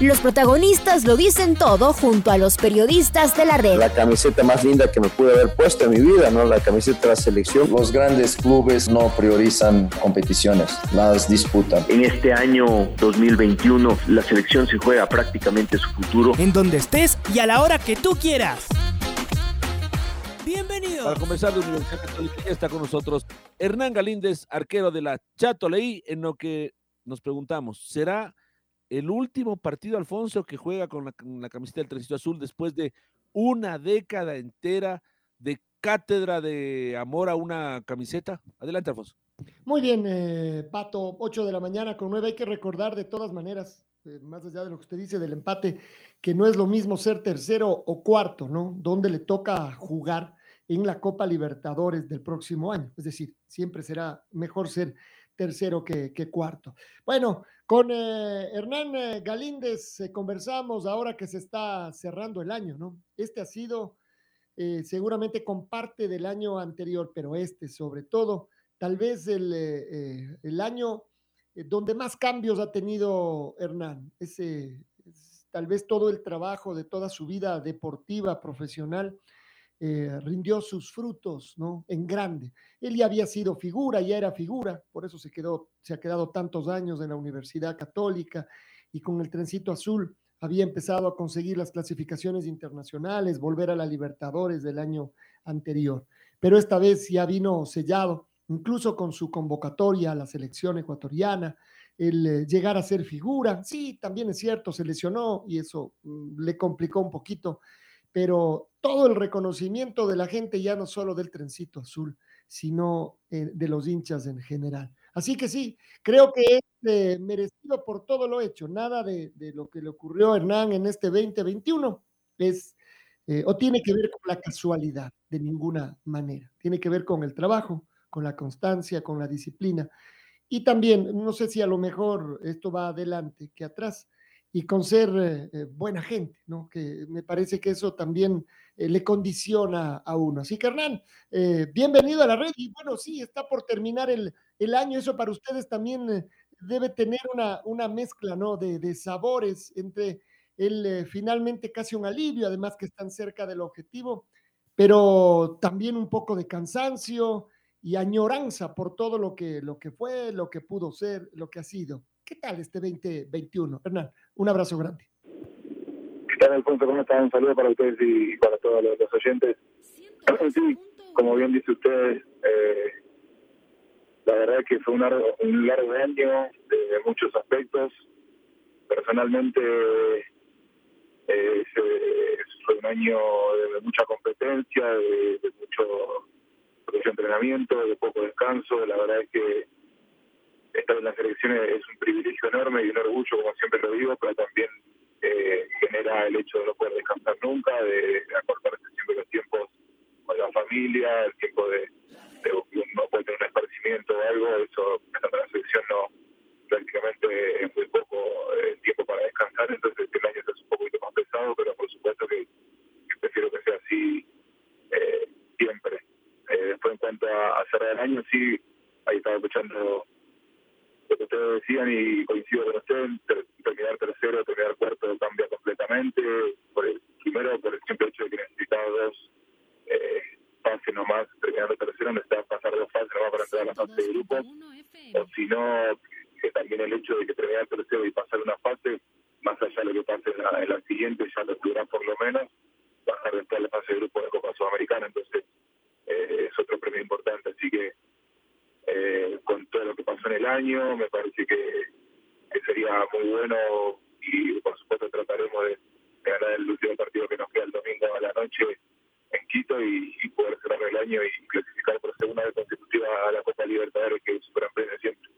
Los protagonistas lo dicen todo junto a los periodistas de la red. La camiseta más linda que me pude haber puesto en mi vida, ¿no? La camiseta de la selección. Los grandes clubes no priorizan competiciones, las disputan. En este año 2021 la selección se juega prácticamente su futuro. En donde estés y a la hora que tú quieras. Bienvenido. Para comenzar de Universidad Católica ya está con nosotros Hernán Galíndez, arquero de la Chato Leí, en lo que nos preguntamos, ¿será el último partido, Alfonso, que juega con la, camiseta del Trencito Azul después de una década entera de cátedra de amor a una camiseta. Adelante, Alfonso. Muy bien, eh, Pato, 8 de la mañana con 9. Hay que recordar de todas maneras, eh, más allá de lo que usted dice del empate, que no es lo mismo ser tercero o cuarto, ¿no? Donde le toca jugar en la Copa Libertadores del próximo año. Es decir, siempre será mejor ser tercero que, cuarto. Bueno, con eh, Hernán eh, Galíndez eh, conversamos ahora que se está cerrando el año, ¿no? Este ha sido seguramente con parte del año anterior, pero este sobre todo, tal vez el, el año donde más cambios ha tenido Hernán. Tal vez todo el trabajo de toda su vida deportiva, profesional, eh, rindió sus frutos, ¿no? En grande. Él ya había sido figura, ya era figura, por eso se quedó, se ha quedado tantos años en la Universidad Católica y con el trencito azul había empezado a conseguir las clasificaciones internacionales, volver a la Libertadores del año anterior. Pero esta vez ya vino sellado, incluso con su convocatoria a la selección ecuatoriana, el eh, llegar a ser figura. Sí, también es cierto, se lesionó y eso mm, le complicó un poquito pero todo el reconocimiento de la gente, ya no solo del trencito azul, sino eh, de los hinchas en general. Así que sí, creo que es eh, merecido por todo lo hecho. Nada de, lo que le ocurrió a Hernán en este 2021 es eh, o tiene que ver con la casualidad, de ninguna manera. Tiene que ver con el trabajo, con la constancia, con la disciplina. Y también, no sé si a lo mejor esto va adelante que atrás, y con ser eh, eh, buena gente, ¿no? Que me parece que eso también eh, le condiciona a uno. Así que Hernán, bienvenido a la red y bueno, sí, está por terminar el, el año, eso para ustedes también debe tener una, una mezcla, ¿no? De, de sabores entre el finalmente casi un alivio, además que están cerca del objetivo, pero también un poco de cansancio y añoranza por todo lo que, lo que fue, lo que pudo ser, lo que ha sido. ¿Qué tal este 2021? Hernán, un abrazo grande. ¿Qué tal, Alfonso? ¿Cómo están? Un saludo para ustedes y para todos los, oyentes. Sí, como bien dice usted, eh, la verdad que fue un largo, un largo año de muchos aspectos. Personalmente, eh, fue un año de mucha competencia, de, de mucho, mucho entrenamiento, de poco descanso. La verdad es que estar en las elecciones es un privilegio enorme y un orgullo, como siempre lo digo, pero también eh, genera el hecho de no poder descansar nunca, de, acortarse siempre los tiempos con la familia, el tiempo de, de no puede tener un esparcimiento o algo, eso en la selección no prácticamente es muy poco el eh, tiempo para descansar, entonces el año es un poquito más pesado, pero por supuesto que, prefiero que sea así eh, siempre. después en cuanto a, a cerrar el año, sí, ahí estaba escuchando lo que ustedes decían y coincido con usted, terminar tercero, terminar cuarto cambia completamente, por el, primero por el simple hecho de que necesitaba dos eh, fases nomás, terminando tercero necesitaba pasar dos fases nomás para entrar a la fase de grupos, o si no, que también el hecho de que terminar tercero y pasar una fase, más allá de lo que pase en la, en la siguiente, ya lo tendrán por lo menos, bajar después a la fase de grupo de Copa Sudamericana, entonces eh, es otro premio importante, así que eh, con todo lo que pasó en el año, me parece que, sería muy bueno y por supuesto trataremos de, ganar el último partido que nos queda el domingo a la noche en Quito y, poder cerrar el año y clasificar por segunda vez consecutiva a la Copa Libertadores que es super siempre.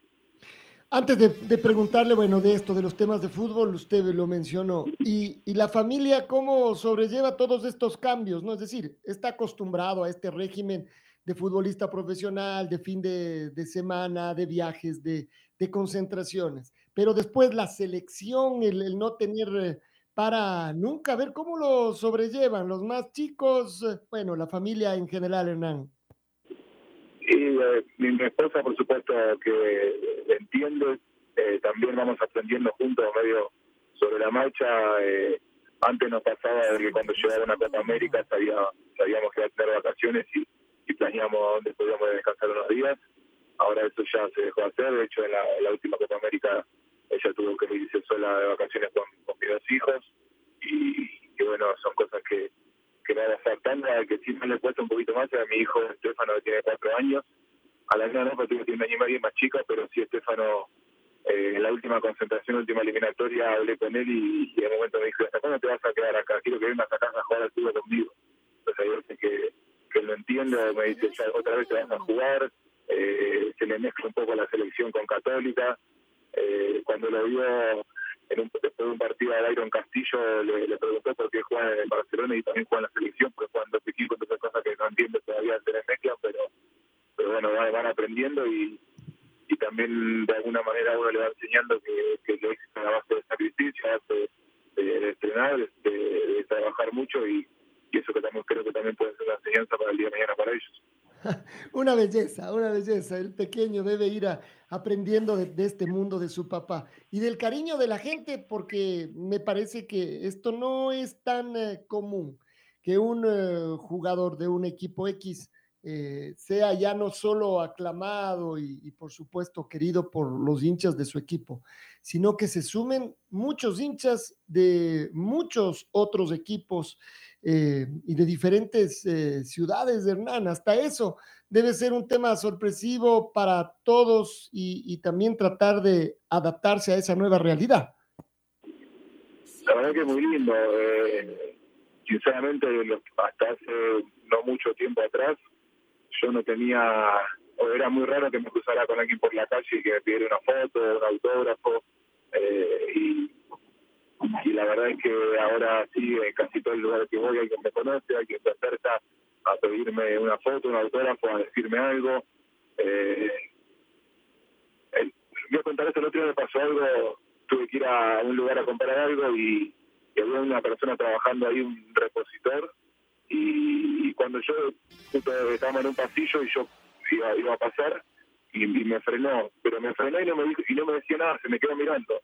Antes de, preguntarle, bueno, de esto, de los temas de fútbol, usted lo mencionó, y, la familia, ¿cómo sobrelleva todos estos cambios? ¿no? Es decir, está acostumbrado a este régimen de futbolista profesional, de fin de, semana, de viajes, de, concentraciones, pero después la selección, el, no tener eh, para nunca, ver cómo lo sobrellevan los más chicos, bueno, la familia en general, Hernán. Y eh, mi, esposa, por supuesto, que entiende, eh, también vamos aprendiendo juntos medio sobre la marcha. Eh, antes nos pasaba que cuando llegaba una Copa América sabíamos que iba a tener vacaciones y, planeamos dónde podíamos descansar unos días. Ahora eso ya se dejó hacer. De hecho, en la, última Copa América ella tuvo que irse sola de vacaciones con, mis dos hijos. Y, y bueno, son cosas que, que me faltando, que sí me le cuesta un poquito más a mi hijo Estefano que tiene cuatro años, a la no, porque tiene un año y medio más chica, pero sí Estefano eh, en la última concentración, última eliminatoria, hablé con él y, en un momento me dijo, ¿hasta cuándo te vas a quedar acá? Quiero que vengas a casa a jugar al fútbol conmigo. Entonces ahí dice que, que lo entiendo, me dice, ya otra vez te vas a jugar, eh, se le mezcla un poco la selección con Católica, eh, cuando lo vio en un, después de un partido a Byron Castillo le, le, preguntó por qué juega en el Barcelona y también juega en la selección, porque juegan dos equipos, otras cosas que no entiendo todavía de mezcla, pero, pero bueno, van, aprendiendo y, y también de alguna manera uno le va enseñando que, que lo a la base de sacrificio, a base de, de, entrenar, de, de, trabajar mucho y, y eso que también creo que también puede ser una enseñanza para el día de mañana para ellos. una belleza, una belleza. El pequeño debe ir aprendiendo de, este mundo de su papá y del cariño de la gente, porque me parece que esto no es tan eh, común que un eh, jugador de un equipo X eh, sea ya no solo aclamado y, por supuesto querido por los hinchas de su equipo, sino que se sumen muchos hinchas de muchos otros equipos eh, y de diferentes eh, ciudades de Hernán. Hasta eso debe ser un tema sorpresivo para todos y, también tratar de adaptarse a esa nueva realidad. La verdad que muy lindo. Eh, sinceramente, hasta hace no mucho tiempo atrás, yo no tenía, o era muy raro que me cruzara con alguien por la calle y que me pidiera una foto, un autógrafo. y y la verdad es que ahora sí, en casi todo el lugar que voy alguien me conoce, alguien se acerca a pedirme una foto, un autógrafo, a decirme algo. Eh, voy a contar esto, el otro día me pasó algo, tuve que ir a un lugar a comprar algo y, había una persona trabajando ahí, un repositor, y, cuando yo justo estaba en un pasillo y yo iba, iba a pasar y, me frenó, pero me frenó y no me, dijo, y no me decía nada, se me quedó mirando.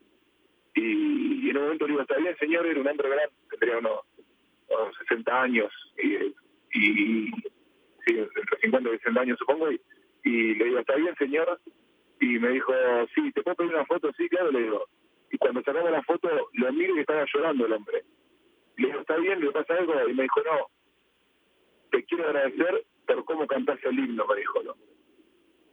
Y, en un momento le digo, está bien, señor, era un hombre grande, tendría unos, 60 años, y, y sí, entre 50 y 60 años supongo, y, y le digo, está bien, señor, y me dijo, sí, ¿te puedo pedir una foto? Sí, claro, le digo. Y cuando sacamos la foto, lo miro y estaba llorando el hombre. Le digo, ¿está bien? ¿Le pasa algo? Y me dijo, no, te quiero agradecer por cómo cantaste el himno, me dijo hombre.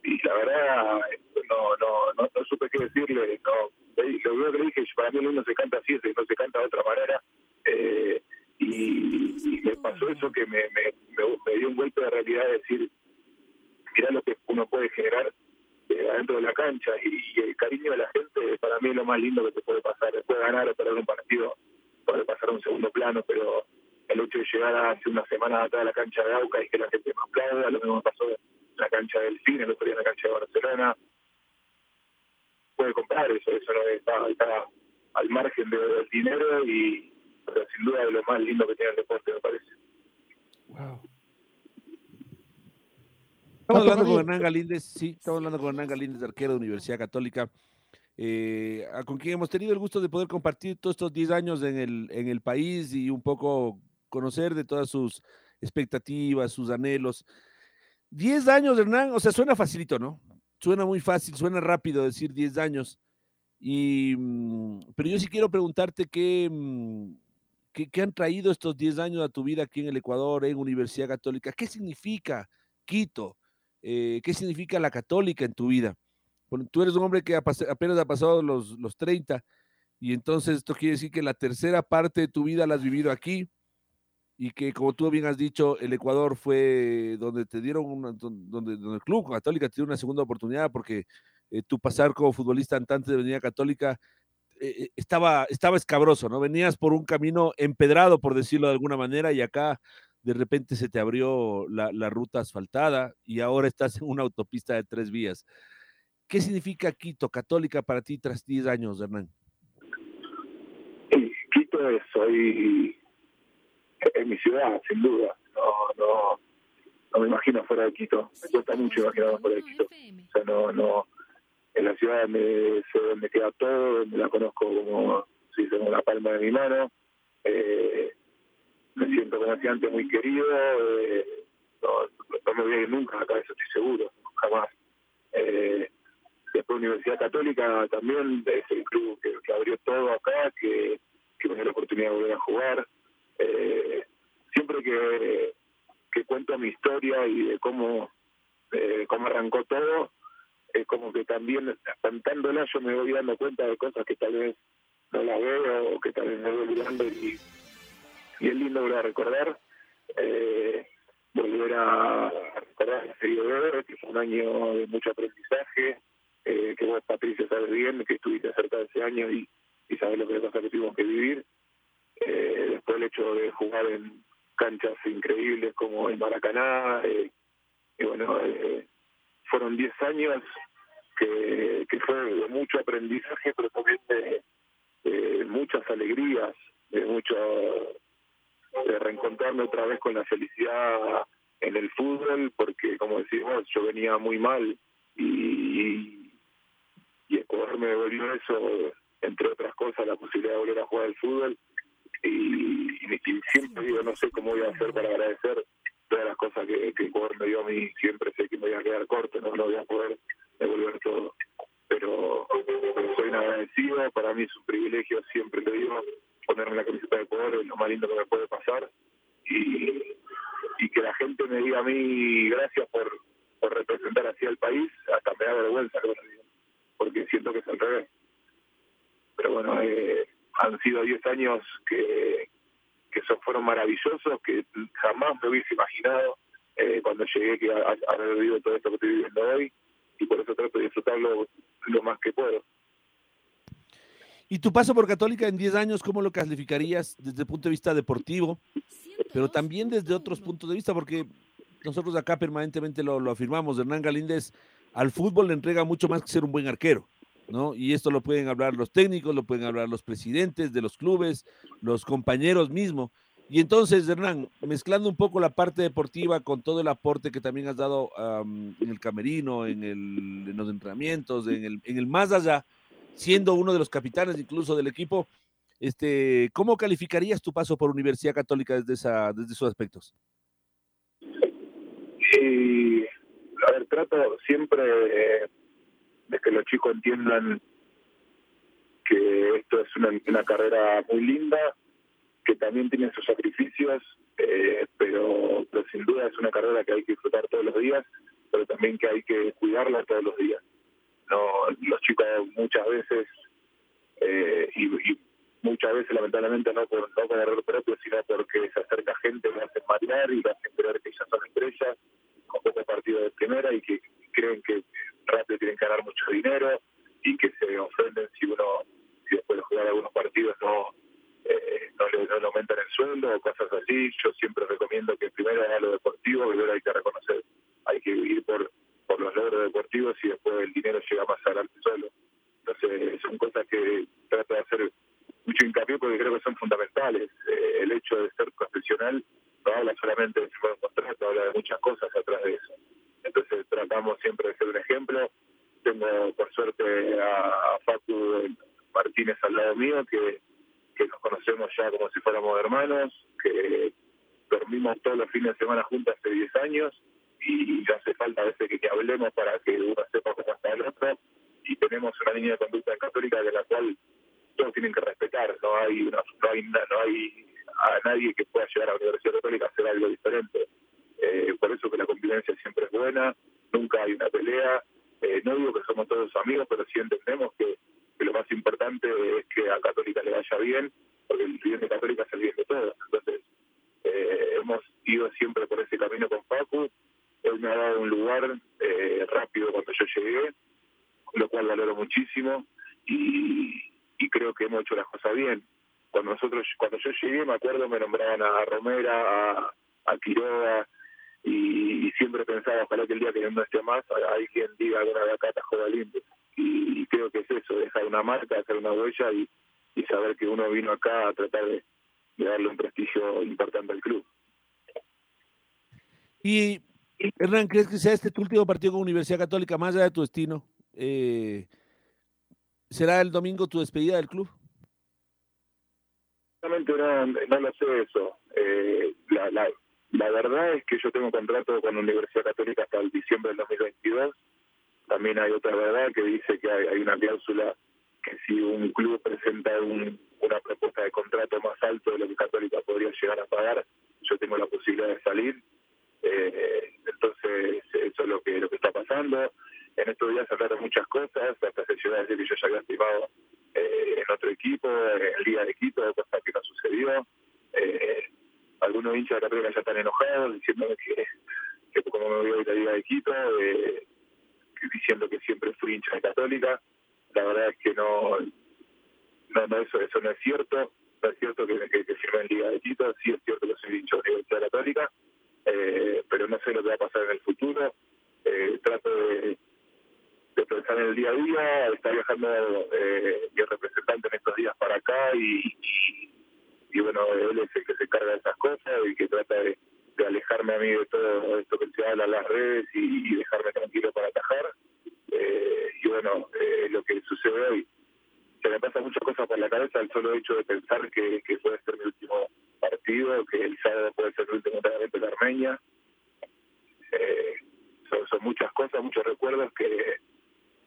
Y la verdad, no, no, no, no supe qué decirle, no lo que le dije, para mí el uno se canta así, no se canta de otra manera. Eh, y, me pasó eso que me, me, me, dio un golpe de realidad de decir, mira lo que uno puede generar eh, adentro de la cancha y, el cariño de la gente para mí es lo más lindo que te puede pasar. Después de ganar o perder un partido puede pasar a un segundo plano, pero el hecho de llegar hace una semana atrás a la cancha de Auca y que la gente me aplauda, lo mismo pasó en la cancha del cine, el otro día en la cancha de Barcelona, puede comprar eso, eso no está, está al margen del dinero y pero sin duda de lo más lindo que tiene el deporte, me parece. Wow. Estamos hablando con Hernán Galíndez, sí, estamos hablando con Hernán Galíndez, arquero de Universidad Católica, eh, con quien hemos tenido el gusto de poder compartir todos estos 10 años en el, en el país y un poco conocer de todas sus expectativas, sus anhelos. 10 años, Hernán, o sea, suena facilito, ¿no? suena muy fácil, suena rápido decir 10 años. Mm, pero yo sí quiero preguntarte mm, qué, qué, han traído estos 10 años a tu vida aquí en el Ecuador, en Universidad Católica. ¿Qué significa Quito? Eh, ¿Qué significa la católica en tu vida? tú eres un hombre que apenas ha pasado los, los 30 y entonces esto quiere decir que la tercera parte de tu vida la has vivido aquí y que como tú bien has dicho, el Ecuador fue donde te dieron, una, donde, donde el Club Católica te dio una segunda oportunidad porque eh, tu pasar como futbolista antante de Avenida Católica eh, estaba, estaba escabroso, ¿no? Venías por un camino empedrado, por decirlo de alguna manera, y acá de repente se te abrió la, ruta asfaltada y ahora estás en una autopista de tres vías. ¿Qué significa Quito, Católica, para ti tras 10 años, Hernán? Quito es hoy es mi ciudad, sin duda. No, no, no me imagino fuera de Quito. Me cuesta mucho imaginarme fuera de Quito. O sea, no, no. En la ciudad me sé dónde queda todo, me la conozco como si como la palma de mi mano. Eh, me siento como decía antes muy querido. Eh, no, no, me voy a ir nunca acá, eso estoy seguro, jamás. Eh, después Universidad Católica también es el club que, que abrió todo acá, que, que me dio la oportunidad de volver a jugar. Que, cuento mi historia y de cómo, eh, cómo arrancó todo, es como que también cantándola yo me voy dando cuenta de cosas que tal vez no las veo o que tal vez me voy olvidando y, es lindo volver a recordar. Eh, volver a recordar el periodo que fue un año de mucho aprendizaje, eh, que vos, Patricia, sabes bien, que estuviste cerca de ese año y, y sabes lo que pasa que tuvimos que vivir. Después el hecho de jugar en canchas increíbles como el Maracaná, eh, y bueno, eh, fueron 10 años que, fue de mucho aprendizaje, pero también de, de muchas alegrías, de mucho de reencontrarme otra vez con la felicidad en el fútbol, porque como decimos, yo venía muy mal y, y Ecuador me devolvió eso, entre otras cosas, la posibilidad de volver a jugar al fútbol. Y, y, siempre digo, no sé cómo voy a hacer para agradecer todas las cosas que, que Ecuador me dio a mí, siempre sé que me voy a quedar corto, no lo voy a poder devolver todo. Pero, soy un agradecido, para mí es un privilegio, siempre lo digo, ponerme la camiseta de Ecuador es lo más lindo que me puede pasar. Y, y que la gente me diga a mí gracias por, por representar así al país, hasta me da vergüenza porque siento que es al revés. Pero bueno, eh, han sido 10 años que, que son, fueron maravillosos, que jamás me hubiese imaginado eh, cuando llegué que a, haber vivido todo esto que estoy viviendo hoy, y por eso trato de disfrutarlo lo más que puedo. ¿Y tu paso por Católica en 10 años, cómo lo calificarías desde el punto de vista deportivo, pero también desde otros puntos de vista? Porque nosotros acá permanentemente lo afirmamos, Hernán Galíndez al fútbol le entrega mucho más que ser un buen arquero. ¿No? Y esto lo pueden hablar los técnicos, lo pueden hablar los presidentes de los clubes, los compañeros mismos. Y entonces, Hernán, mezclando un poco la parte deportiva con todo el aporte que también has dado en el camerino, en, el, los entrenamientos, en el, en el más allá, siendo uno de los capitanes incluso del equipo, este, ¿cómo calificarías tu paso por Universidad Católica desde, esa, desde esos aspectos? Sí, trato siempre eh, de que los chicos entiendan que esto es una, una carrera muy linda, que también tiene sus sacrificios, eh, pero, sin duda es una carrera que hay que disfrutar todos los días, pero también que hay que cuidarla todos los días. No, los chicos muchas veces eh, y, muchas veces lamentablemente no por no con error propio, sino porque se acerca gente que hacen marear y que hacen creer que ellas son estrellas con poco partido de primera y que creen que que ganar mucho dinero y que se ofenden si uno si después de jugar algunos partidos no eh, no, le, no le aumentan el sueldo o cosas así. Yo siempre recomiendo que primero haga lo deportivo, que reconocer, hay que vivir por, por los logros deportivos y después el dinero llega más adelante solo. Entonces son cosas que trato de hacer mucho hincapié porque creo que son fundamentales. Eh, el hecho de ser profesional no habla solamente de firmar un contrato, habla de muchas cosas atrás de eso. Entonces tratamos siempre de ser un ejemplo. Tengo por suerte a, a Facu Martínez al lado mío que que nos conocemos ya como si fuéramos hermanos, que dormimos todos los fines de semana juntos hace 10 años y ya hace falta a veces que, que hablemos para que uno sepa cómo está el otro y tenemos una línea de conducta católica de la cual tienen que respetar, no hay una, no hay no hay a nadie que pueda llegar a la Universidad Católica a hacer algo diferente. Eh, por eso que la convivencia siempre es buena, nunca hay una pelea, eh, no digo que somos todos amigos, pero sí entendemos que que lo más importante es que a Católica le vaya bien, porque el bien de Católica es el bien de todos. Entonces, eh, hemos ido siempre por ese camino con Facu. Él me ha dado un lugar eh, rápido cuando yo llegué. lo cual valoro muchísimo y, y creo que hemos hecho las cosas bien. Cuando nosotros, cuando yo llegué, me acuerdo, me nombraban a Romera, a, a Quiroga, y, siempre pensaba, ojalá que el día que no esté más, hay quien diga alguna de acá juega lindo. Y, y, creo que es eso, dejar una marca, hacer una huella y, y saber que uno vino acá a tratar de, de darle un prestigio importante al club. Y Hernán, ¿crees que sea este tu último partido con Universidad Católica, más allá de tu destino? Eh, ¿Será el domingo tu despedida del club? No, no lo sé eso. Eh, la, la, la, verdad es que yo tengo contrato con la Universidad Católica hasta el diciembre del 2022. También hay otra verdad que dice que hay, hay una cláusula que si un club presenta un, una propuesta de contrato más alto de lo que Católica podría llegar a pagar, yo tengo la posibilidad de salir. Eh, entonces, eso es lo que, lo que está pasando. En estos días se hablaron muchas cosas, hasta se llegó a decir que yo ya había firmado eh, en otro equipo, en Liga de Quito, cosa que no sucedió. Eh, algunos hinchas de Católica ya están enojados, diciéndome que, que como me voy a ir a la Liga de Quito, eh, diciendo que siempre fui hincha de Católica. La verdad es que no, no, no eso, eso no es cierto. No es cierto que, que, que firmé en Liga de Quito, sí es cierto que soy hincha de la Universidad Católica, eh, pero no sé lo que va a pasar en el futuro. Eh, trato de, en el día a día, está viajando eh, mi representante en estos días para acá y, y, bueno, él es el que se encarga de esas cosas y que trata de, alejarme a mí de todo esto que se habla en las redes y, dejarme tranquilo para atajar. Eh, y bueno, eh, lo que sucede hoy, se me pasa muchas cosas por la cabeza el solo hecho de pensar que, que puede ser mi último partido, que el sábado puede ser el último entrenamiento de Armenia. Eh, son, son muchas cosas, muchos recuerdos que,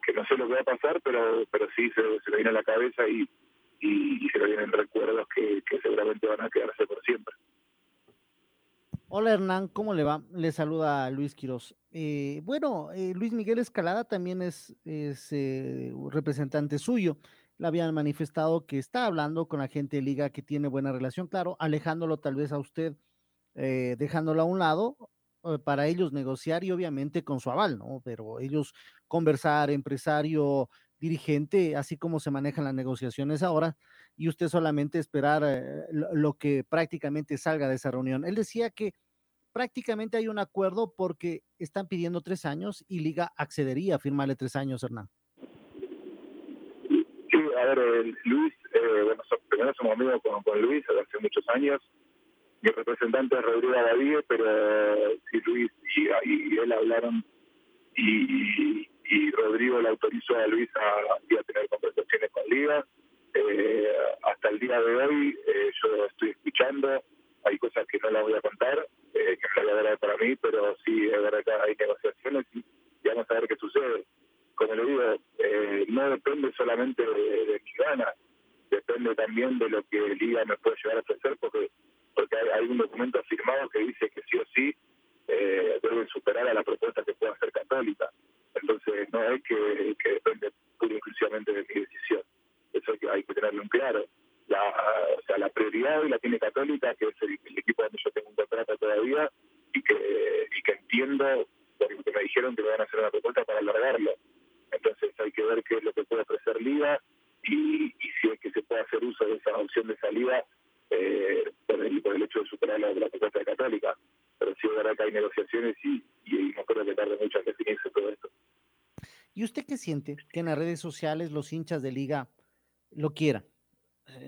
que no sé lo que va a pasar, pero pero sí se, me viene a la cabeza y, y, se me vienen recuerdos que, que seguramente van a quedarse por siempre. Hola Hernán, ¿cómo le va? Le saluda Luis Quiroz. Eh, bueno, eh, Luis Miguel Escalada también es, es eh, representante suyo. Le habían manifestado que está hablando con la gente de liga que tiene buena relación, claro, alejándolo tal vez a usted, dejándolo a un lado para ellos negociar y obviamente con su aval, ¿no? Pero ellos conversar, empresario, dirigente, así como se manejan las negociaciones ahora, y usted solamente esperar eh, lo, que prácticamente salga de esa reunión. Él decía que prácticamente hay un acuerdo porque están pidiendo tres años y Liga accedería a firmarle tres años, Hernán. Sí, a ver, eh, Luis, eh, bueno, primero somos amigos con, con Luis desde hace muchos años. Mi representante es Rodrigo David, pero sí, Luis y, él hablaron y, y Rodrigo le autorizó a Luis a, a tener conversaciones con Liga. Eh, hasta el día de hoy eh, yo estoy escuchando, hay cosas que no las voy a contar, eh, que no las voy para mí, pero sí que hay negociaciones y, y, vamos a ver qué sucede. Como le digo, eh, no depende solamente de, de gana, depende también de lo que Liga me puede llegar a ofrecer, porque porque hay, un documento firmado que dice que sí o sí eh, deben superar a la propuesta que pueda hacer Católica. Entonces, no es que, que depende pura y exclusivamente de mi decisión. Eso hay que, hay que tenerlo en claro. La, o sea, la prioridad hoy la tiene Católica, que es el, el, equipo donde yo tengo un contrato todavía y que, y que entiendo, porque me dijeron que me van a hacer una propuesta para alargarlo. Entonces, hay que ver qué es lo que puede ofrecer Liga y, y si es que se puede hacer uso de esa opción de salida eh, por, el, por el hecho de superar la, la propuesta de Católica. Pero sí es verdad que hay negociaciones y, y no creo que tarde mucho en definirse todo esto. ¿Y usted qué siente que en las redes sociales los hinchas de liga lo quieran?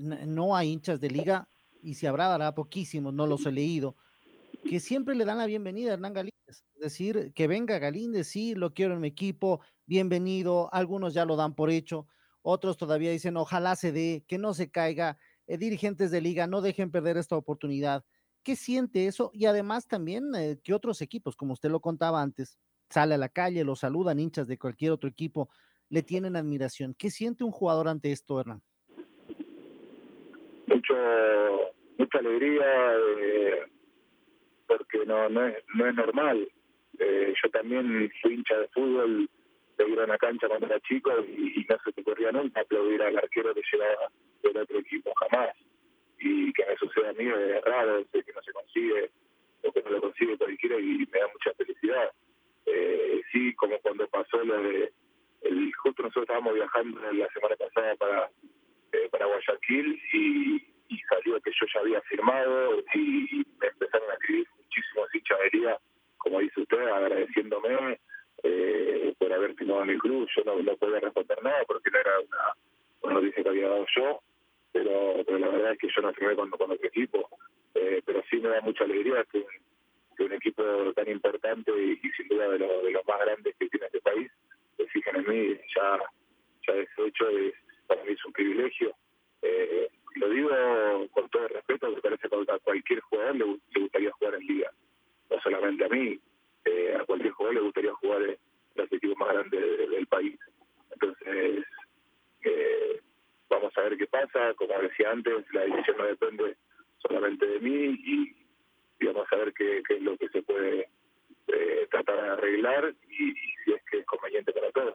No hay hinchas de liga, y si habrá, habrá poquísimos, no los he leído, que siempre le dan la bienvenida a Hernán Galíndez. Es decir, que venga Galíndez, sí, lo quiero en mi equipo, bienvenido, algunos ya lo dan por hecho, otros todavía dicen, ojalá se dé, que no se caiga, eh, dirigentes de liga, no dejen perder esta oportunidad. ¿Qué siente eso? Y además también eh, que otros equipos, como usted lo contaba antes, sale a la calle, lo saludan hinchas de cualquier otro equipo, le tienen admiración. ¿Qué siente un jugador ante esto, Hernán? Mucho, mucha alegría, eh, porque no, no, es, no es normal. Eh, yo también fui hincha de fútbol, de ir a una cancha cuando era chico y, no se te ocurría nunca aplaudir al arquero que llegaba del otro equipo, jamás. Y que me suceda a mí es raro, sé que no se consigue, o que no lo consigue cualquiera y me da mucha felicidad. Eh, sí, como cuando pasó el, justo nosotros estábamos viajando la semana pasada para, eh, para Guayaquil y, salió que yo ya había firmado y, me empezaron a escribir de liga, como dice usted, agradeciéndome eh, por haber firmado el club. Yo no, no podía responder nada porque no era una, una noticia que había dado yo, pero, pero la verdad es que yo no firmé con, con otro equipo. Eh, pero sí me da mucha alegría que, un equipo tan importante y, sin duda de, lo, de los más grandes que tiene este país se fijen en mí, ya, ya ese hecho es, para mí es un privilegio. Eh, lo digo con todo el respeto, me parece que a cualquier jugador le, le gustaría jugar en liga, no solamente a mí, eh, a cualquier jugador le gustaría jugar en los equipos más grandes de, del país. Entonces, eh, vamos a ver qué pasa, como decía antes, la decisión no depende solamente de mí y, a ver qué, qué es lo que se puede eh, tratar de arreglar y, y, si es que es conveniente para todos.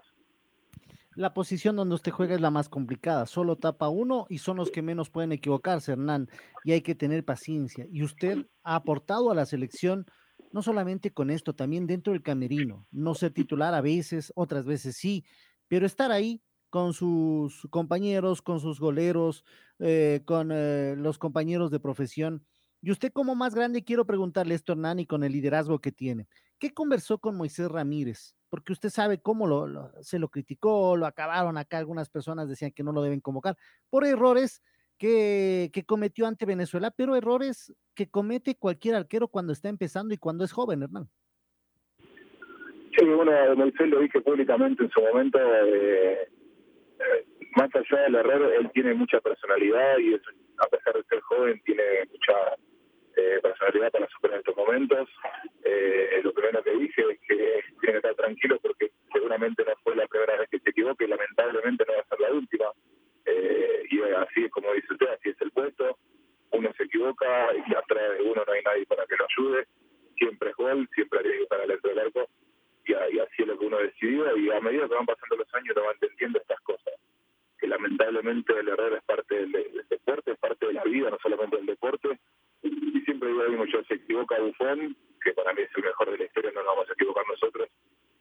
La posición donde usted juega es la más complicada, solo tapa uno y son los que menos pueden equivocarse, Hernán, y hay que tener paciencia. Y usted ha aportado a la selección no solamente con esto, también dentro del camerino, no ser titular a veces, otras veces sí, pero estar ahí con sus compañeros, con sus goleros, eh, con eh, los compañeros de profesión. Y usted como más grande, quiero preguntarle esto, Hernán, y con el liderazgo que tiene. ¿Qué conversó con Moisés Ramírez? Porque usted sabe cómo lo, lo, se lo criticó, lo acabaron acá, algunas personas decían que no lo deben convocar por errores que, que, cometió ante Venezuela, pero errores que comete cualquier arquero cuando está empezando y cuando es joven, Hernán. Sí, bueno, Moisés lo dije públicamente en su momento, eh, eh, más allá del error, él tiene mucha personalidad y es, a pesar de ser joven, tiene mucha eh, para superar estos momentos. Eh, lo primero que dije es que tiene que estar tranquilo porque seguramente no fue la primera vez que se equivoque y lamentablemente no va a ser la última. Eh, y así es como dice usted, así es el puesto. Uno se equivoca y atrás de uno no hay nadie para que lo ayude. Siempre es gol, siempre hay que estar al dentro del arco. Y, así es lo que uno decidió. Y a medida que van pasando los años, uno va entendiendo estas cosas. Que lamentablemente el error es parte del deporte, es parte de la vida, no solamente del deporte y siempre digo lo mismo, yo se equivoca Bufón, que para mí es el mejor de la historia, no nos vamos a equivocar nosotros.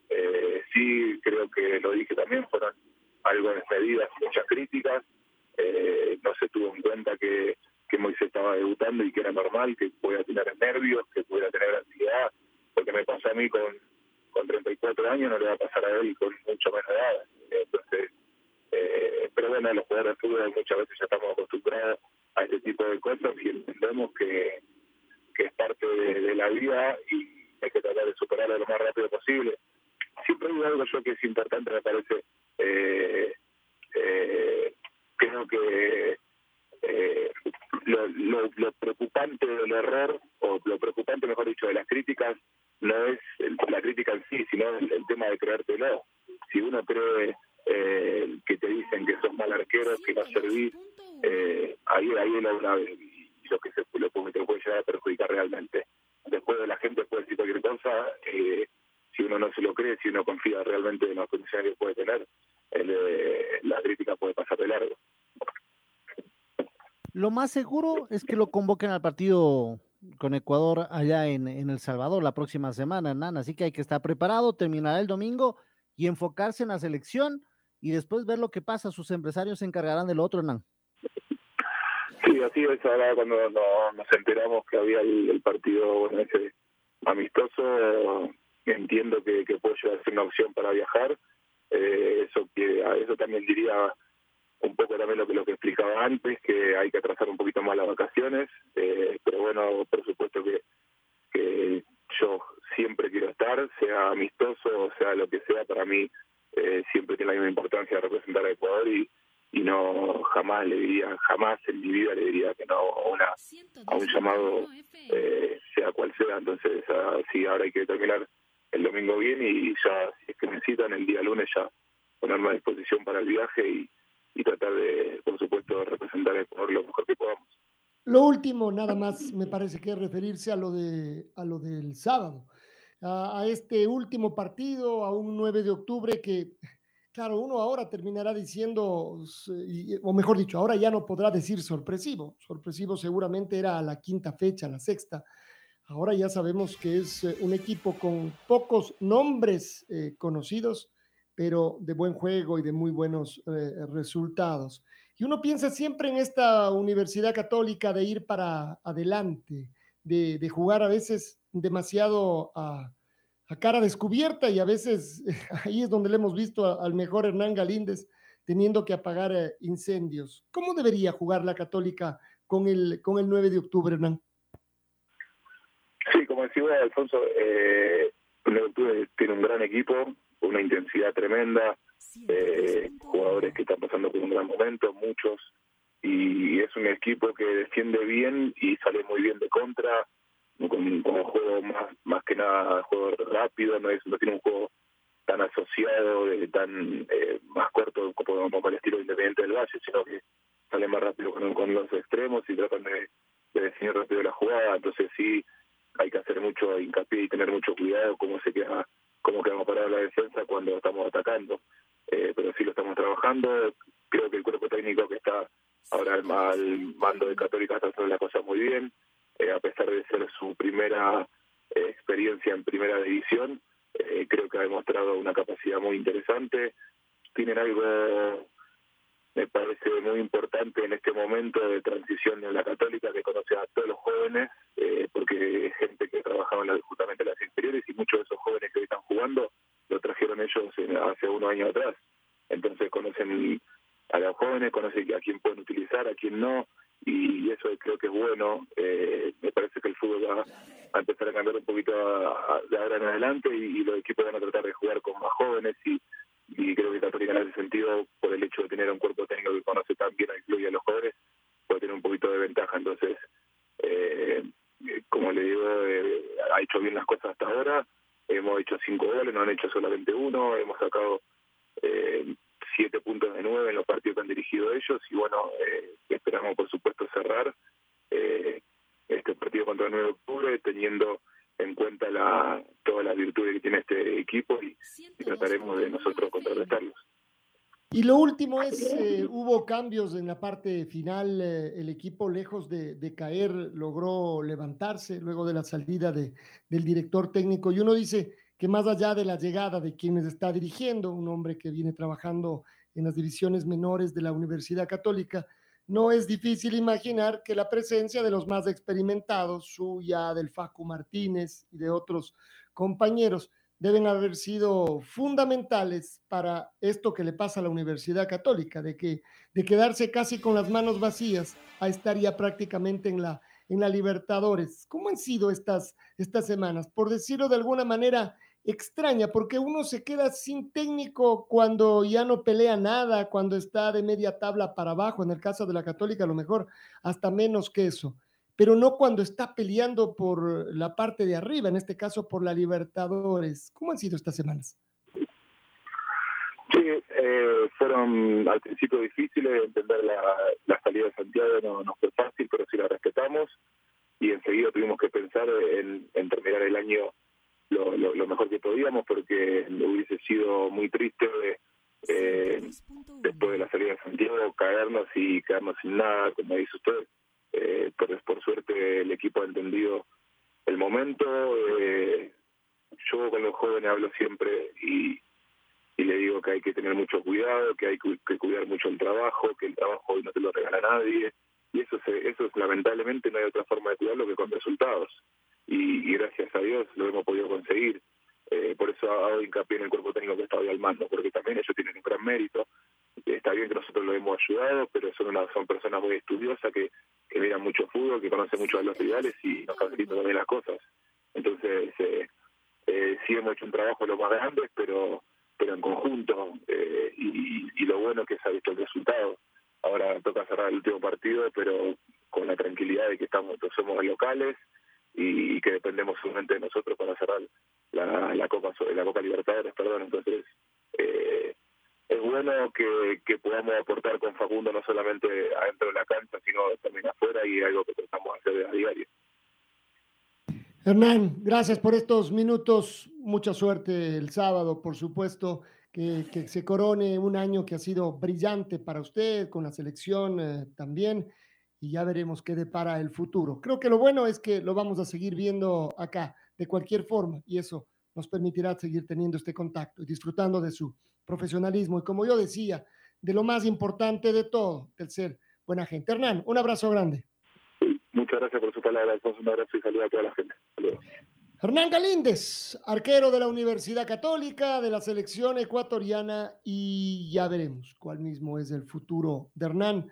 Eh, sí, creo que lo dije también, fueron algo desmedidas, muchas críticas, eh, no se tuvo en cuenta que, que Moisés estaba debutando y que era normal, que pudiera tener nervios, que pudiera tener ansiedad, porque me pasó a mí con, con 34 años, no le va a pasar a él con mucho menos edad. Entonces, eh, pero bueno, los jugadores de fútbol muchas veces ya estamos acostumbrados a este tipo de cosas y entendemos que, que es parte de, de, la vida y hay que tratar de superarlo lo más rápido posible. Siempre hay algo yo que es importante, me parece, eh, eh, creo que eh, lo, lo, lo, preocupante del error, o lo preocupante, mejor dicho, de las críticas, no es el, la crítica en sí, tema de creértelo. Si uno cree eh, que te dicen que sos mal arquero, que no servís, eh, ahí ahí y lo que se lo, te puede llegar a perjudicar realmente. Después de la gente puede decir cualquier cosa, eh, si uno no se lo cree, si uno confía realmente en las condiciones que puede tener, eh, la crítica puede pasar de largo. Lo más seguro es que lo convoquen al partido con Ecuador allá en, en El Salvador la próxima semana, Nan. Así que hay que estar preparado, terminará el domingo y enfocarse en la selección y después ver lo que pasa. Sus empresarios se encargarán del otro, Nan. Sí, así es. Ahora cuando no, nos enteramos que había el, partido amistoso, entiendo que, que puede ser una opción para viajar. Eh, eso que eso también diría un poco también lo que lo que explicaba antes, que hay que atrasar un poquito más las vacaciones, eh, pero bueno, por supuesto que, que yo siempre quiero estar, sea amistoso o sea lo que sea, para mí eh, siempre tiene la misma importancia representar a Ecuador y, y no jamás le diría, jamás en mi vida le diría que no a, una, a un llamado, eh, sea cual sea. Entonces, sí, ahora hay que terminar el domingo bien y ya, si es que necesitan, el día lunes ya ponerme a disposición para el viaje y, y tratar de, por supuesto, representar a Ecuador lo mejor que podamos. Lo último, nada más, me parece que es referirse a lo, de, a lo del sábado, a, a este último partido, a un 9 de octubre que Claro, uno ahora terminará diciendo, o mejor dicho, ahora ya no podrá decir sorpresivo. Sorpresivo seguramente era a la quinta fecha, la sexta. Ahora ya sabemos que es un equipo con pocos nombres eh, conocidos, pero de buen juego y de muy buenos eh, resultados. Y uno piensa siempre en esta Universidad Católica de ir para adelante, de, de jugar a veces demasiado a, a, cara descubierta y a veces ahí es donde le hemos visto a, al mejor Hernán Galíndez teniendo que apagar eh, incendios. ¿Cómo debería jugar la Católica con el, con el 9 de octubre, Hernán? Sí, como decía Alfonso, eh, el 9 de octubre tiene un gran equipo, una intensidad tremenda, eh, jugadores que están pasando por un gran momento, muchos, y es un equipo que defiende bien y sale muy bien de contra, con, un juego más, más que nada juego rápido, no, es, no tiene un juego tan asociado, de, tan eh, más corto como, como el estilo independiente del Valle, sino que sale más rápido con, con los extremos y tratan de, de definir rápido la jugada, entonces sí hay que hacer mucho hincapié y tener mucho cuidado cómo se queda cómo quedamos parar la defensa cuando estamos atacando. Eh, pero sí lo estamos trabajando. Creo que el cuerpo técnico que está ahora al, mando de Católica está haciendo la cosa muy bien. Eh, a pesar de ser su primera eh, experiencia en primera división, creo que ha demostrado una capacidad muy interesante. Tienen algo me parece muy importante en este momento de transición en la católica que conoce a todos los jóvenes, eh, porque gente que trabajaba en la, justamente en las inferiores y muchos de esos jóvenes que hoy están jugando lo trajeron ellos hace unos años atrás. Entonces conocen a los jóvenes, conocen a quién pueden utilizar, a quién no, y eso creo que es bueno. Eh, me parece que el fútbol va a empezar a cambiar un poquito de ahora en adelante y, y los equipos van a tratar de jugar con más jóvenes y y creo que Católica en ese sentido, por el hecho de tener un cuerpo técnico que conoce tan bien al club a los jóvenes, puede tener un poquito de ventaja. Entonces, eh, como le digo, eh, ha hecho bien las cosas hasta ahora. Hemos hecho cinco goles, no han hecho solamente uno. Hemos sacado eh, siete puntos de nueve en los partidos que han dirigido ellos. Y bueno, eh, esperamos, por supuesto, cerrar eh, este partido contra el 9 de octubre teniendo en cuenta la, todas las virtudes que tiene este equipo y, y trataremos de nosotros contrarrestarlos. Y lo último es, eh, hubo cambios en la parte final, eh, el equipo lejos de, de, caer logró levantarse luego de la salida de, del director técnico y uno dice que más allá de la llegada de quienes está dirigiendo, un hombre que viene trabajando en las divisiones menores de la Universidad Católica, no es difícil imaginar que la presencia de los más experimentados, suya, del Facu Martínez y de otros compañeros, deben haber sido fundamentales para esto que le pasa a la Universidad Católica, de que de quedarse casi con las manos vacías a estar ya prácticamente en la en la Libertadores. ¿Cómo han sido estas estas semanas? Por decirlo de alguna manera, extraña, porque uno se queda sin técnico cuando ya no pelea nada, cuando está de media tabla para abajo, en el caso de la Católica a lo mejor hasta menos que eso, pero no cuando está peleando por la parte de arriba, en este caso por la Libertadores. ¿Cómo han sido estas semanas? Sí, eh, fueron al principio difíciles, entender la, salida de Santiago no, fue fácil, pero sí la respetamos y enseguida tuvimos que pensar en, en terminar el año lo, mejor que podíamos porque hubiese sido muy triste eh, después de la salida de Santiago caernos y quedarnos sin nada, como dice usted. Eh, pero por suerte el equipo ha entendido el momento. Eh, yo con los jóvenes hablo siempre y, y le digo que hay que tener mucho cuidado, que hay que cuidar mucho el trabajo, que el trabajo hoy no te lo regala nadie. Y eso, se, eso es, lamentablemente no hay otra forma de cuidarlo que con resultados y, y, gracias a Dios lo hemos podido conseguir. Eh, por eso hago hincapié en el cuerpo técnico que está hoy al mando, porque también ellos tienen un gran mérito. Está bien que nosotros lo hemos ayudado, pero son una, son personas muy estudiosas que, que miran mucho fútbol, que conocen mucho a los rivales y nos facilitan también las cosas. Entonces, eh, eh, sí hemos hecho un trabajo lo más grande, pero pero en conjunto, eh, y, y lo bueno es que se ha visto el resultado. Ahora toca cerrar el último partido, pero con la tranquilidad de que estamos somos locales, y, que dependemos solamente de nosotros para cerrar la, la Copa la Copa Libertadores, perdón, entonces eh, es bueno que, que, podamos aportar con Facundo no solamente adentro de la cancha, sino también afuera y algo que tratamos de hacer a diario. Hernán, gracias por estos minutos, mucha suerte el sábado, por supuesto. Que, que se corone un año que ha sido brillante para usted, con la selección eh, también y ya veremos qué depara el futuro. Creo que lo bueno es que lo vamos a seguir viendo acá, de cualquier forma, y eso nos permitirá seguir teniendo este contacto y disfrutando de su profesionalismo y como yo decía, de lo más importante de todo, del ser buena gente. Hernán, un abrazo grande. Muchas gracias por su palabra, Un abrazo y saludos a toda la gente. Hernán Galíndez, arquero de la Universidad Católica, de la selección ecuatoriana, y ya veremos cuál mismo es el futuro de Hernán